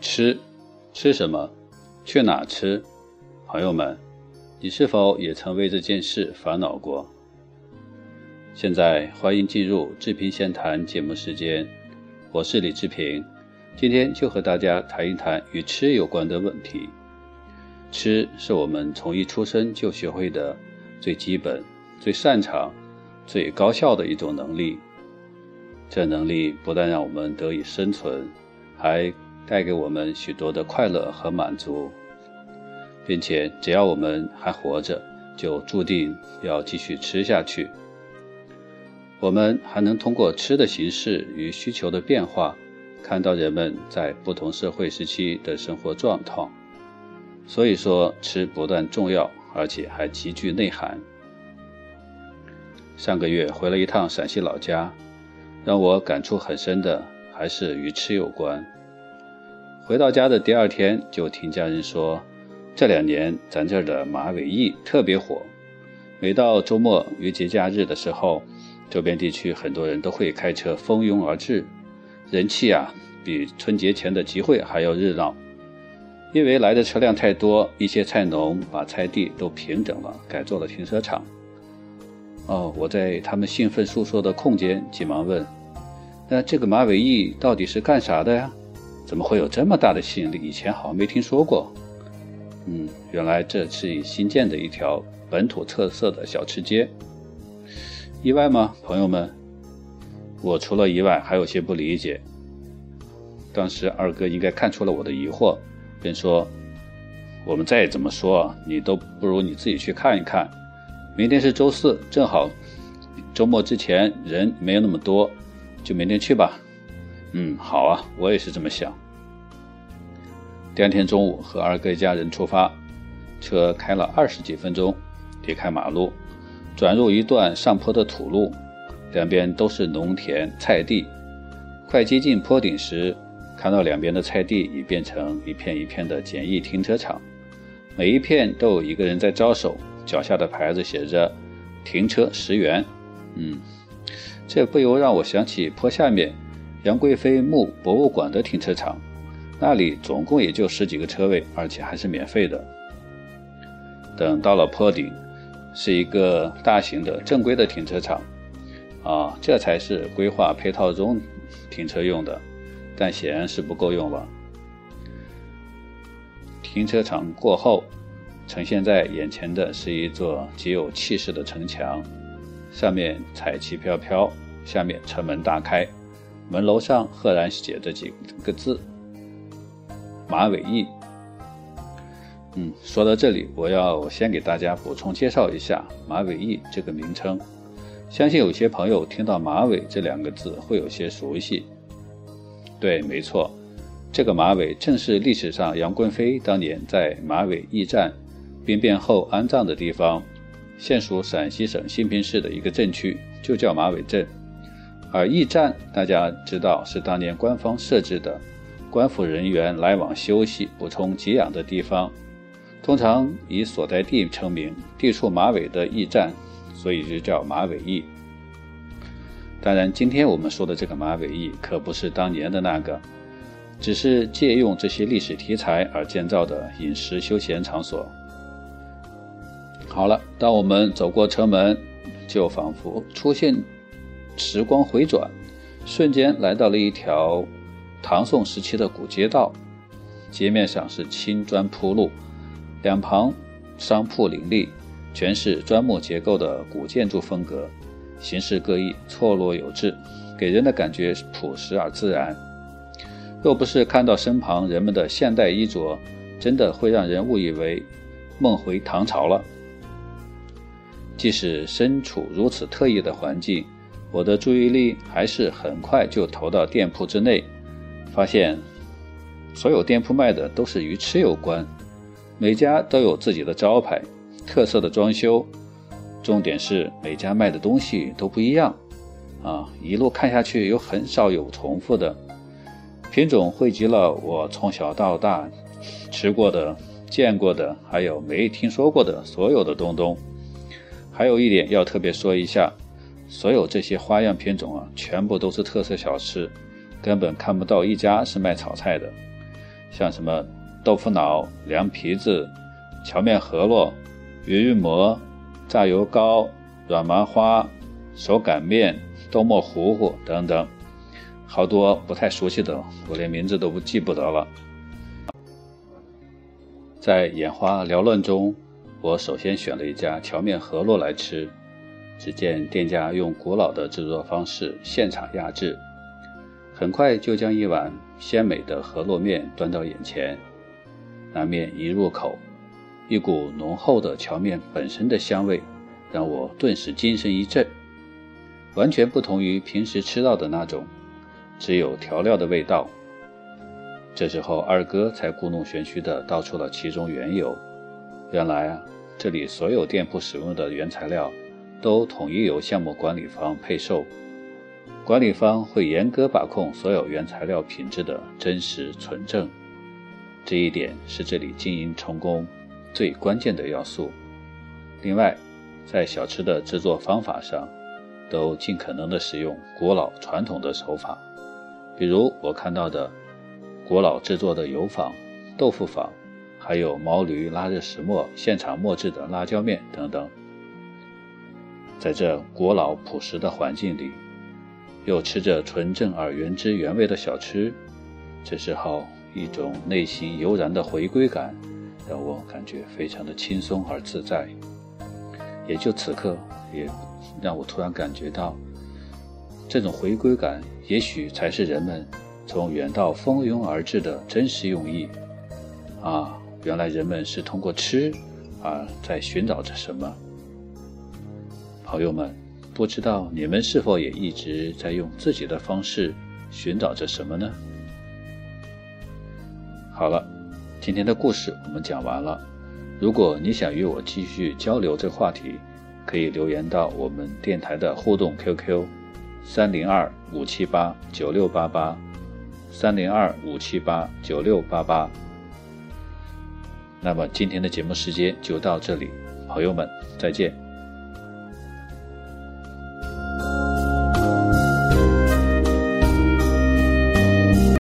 吃，吃什么？去哪吃？朋友们，你是否也曾为这件事烦恼过？现在欢迎进入志平闲谈节目时间，我是李志平，今天就和大家谈一谈与吃有关的问题。吃是我们从一出生就学会的最基本、最擅长、最高效的一种能力。这能力不但让我们得以生存，还带给我们许多的快乐和满足，并且只要我们还活着，就注定要继续吃下去。我们还能通过吃的形式与需求的变化，看到人们在不同社会时期的生活状况。所以说，吃不但重要，而且还极具内涵。上个月回了一趟陕西老家。让我感触很深的还是与吃有关。回到家的第二天，就听家人说，这两年咱这儿的马尾驿特别火。每到周末与节假日的时候，周边地区很多人都会开车蜂拥而至，人气啊比春节前的集会还要热闹。因为来的车辆太多，一些菜农把菜地都平整了，改做了停车场。哦，我在他们兴奋诉说的空间，急忙问：“那这个马尾驿到底是干啥的呀？怎么会有这么大的吸引力？以前好像没听说过。”嗯，原来这是新建的一条本土特色的小吃街。意外吗，朋友们？我除了意外，还有些不理解。当时二哥应该看出了我的疑惑，便说：“我们再怎么说，你都不如你自己去看一看。”明天是周四，正好周末之前人没有那么多，就明天去吧。嗯，好啊，我也是这么想。第二天中午和二哥一家人出发，车开了二十几分钟，离开马路，转入一段上坡的土路，两边都是农田菜地。快接近坡顶时，看到两边的菜地已变成一片一片的简易停车场，每一片都有一个人在招手。脚下的牌子写着“停车十元”，嗯，这不由让我想起坡下面杨贵妃墓博物馆的停车场，那里总共也就十几个车位，而且还是免费的。等到了坡顶，是一个大型的正规的停车场，啊，这才是规划配套中停车用的，但显然是不够用了。停车场过后。呈现在眼前的是一座极有气势的城墙，上面彩旗飘飘，下面城门大开，门楼上赫然写着几个字：“马尾驿。”嗯，说到这里，我要先给大家补充介绍一下“马尾驿”这个名称。相信有些朋友听到“马尾”这两个字会有些熟悉。对，没错，这个马尾正是历史上杨贵妃当年在马尾驿站。兵变后安葬的地方，现属陕西省兴平市的一个镇区，就叫马尾镇。而驿站，大家知道是当年官方设置的官府人员来往休息、补充给养的地方，通常以所在地称名，地处马尾的驿站，所以就叫马尾驿。当然，今天我们说的这个马尾驿可不是当年的那个，只是借用这些历史题材而建造的饮食休闲场所。好了，当我们走过城门，就仿佛出现时光回转，瞬间来到了一条唐宋时期的古街道。街面上是青砖铺路，两旁商铺林立，全是砖木结构的古建筑风格，形式各异，错落有致，给人的感觉朴实而自然。若不是看到身旁人们的现代衣着，真的会让人误以为梦回唐朝了。即使身处如此特异的环境，我的注意力还是很快就投到店铺之内，发现所有店铺卖的都是与吃有关，每家都有自己的招牌、特色的装修，重点是每家卖的东西都不一样，啊，一路看下去又很少有重复的，品种汇集了我从小到大吃过的、见过的，还有没听说过的所有的东东。还有一点要特别说一下，所有这些花样品种啊，全部都是特色小吃，根本看不到一家是卖炒菜的。像什么豆腐脑、凉皮子、荞面饸饹、鱼玉馍、炸油糕、软麻花、手擀面、豆沫糊糊等等，好多不太熟悉的，我连名字都不记不得了。在眼花缭乱中，我首先选了一家荞面饸饹来吃。只见店家用古老的制作方式现场压制，很快就将一碗鲜美的饸饹面端到眼前。那面一入口，一股浓厚的荞面本身的香味，让我顿时精神一振。完全不同于平时吃到的那种，只有调料的味道。这时候二哥才故弄玄虚地道出了其中缘由。原来啊，这里所有店铺使用的原材料。都统一由项目管理方配售，管理方会严格把控所有原材料品质的真实纯正，这一点是这里经营成功最关键的要素。另外，在小吃的制作方法上，都尽可能的使用古老传统的手法，比如我看到的古老制作的油坊、豆腐坊，还有毛驴拉着石磨现场磨制的辣椒面等等。在这古老朴实的环境里，又吃着纯正而原汁原味的小吃，这时候一种内心悠然的回归感，让我感觉非常的轻松而自在。也就此刻，也让我突然感觉到，这种回归感，也许才是人们从远道蜂拥而至的真实用意。啊，原来人们是通过吃，啊，在寻找着什么。朋友们，不知道你们是否也一直在用自己的方式寻找着什么呢？好了，今天的故事我们讲完了。如果你想与我继续交流这个话题，可以留言到我们电台的互动 QQ：三零二五七八九六八八，三零二五七八九六八八。那么今天的节目时间就到这里，朋友们再见。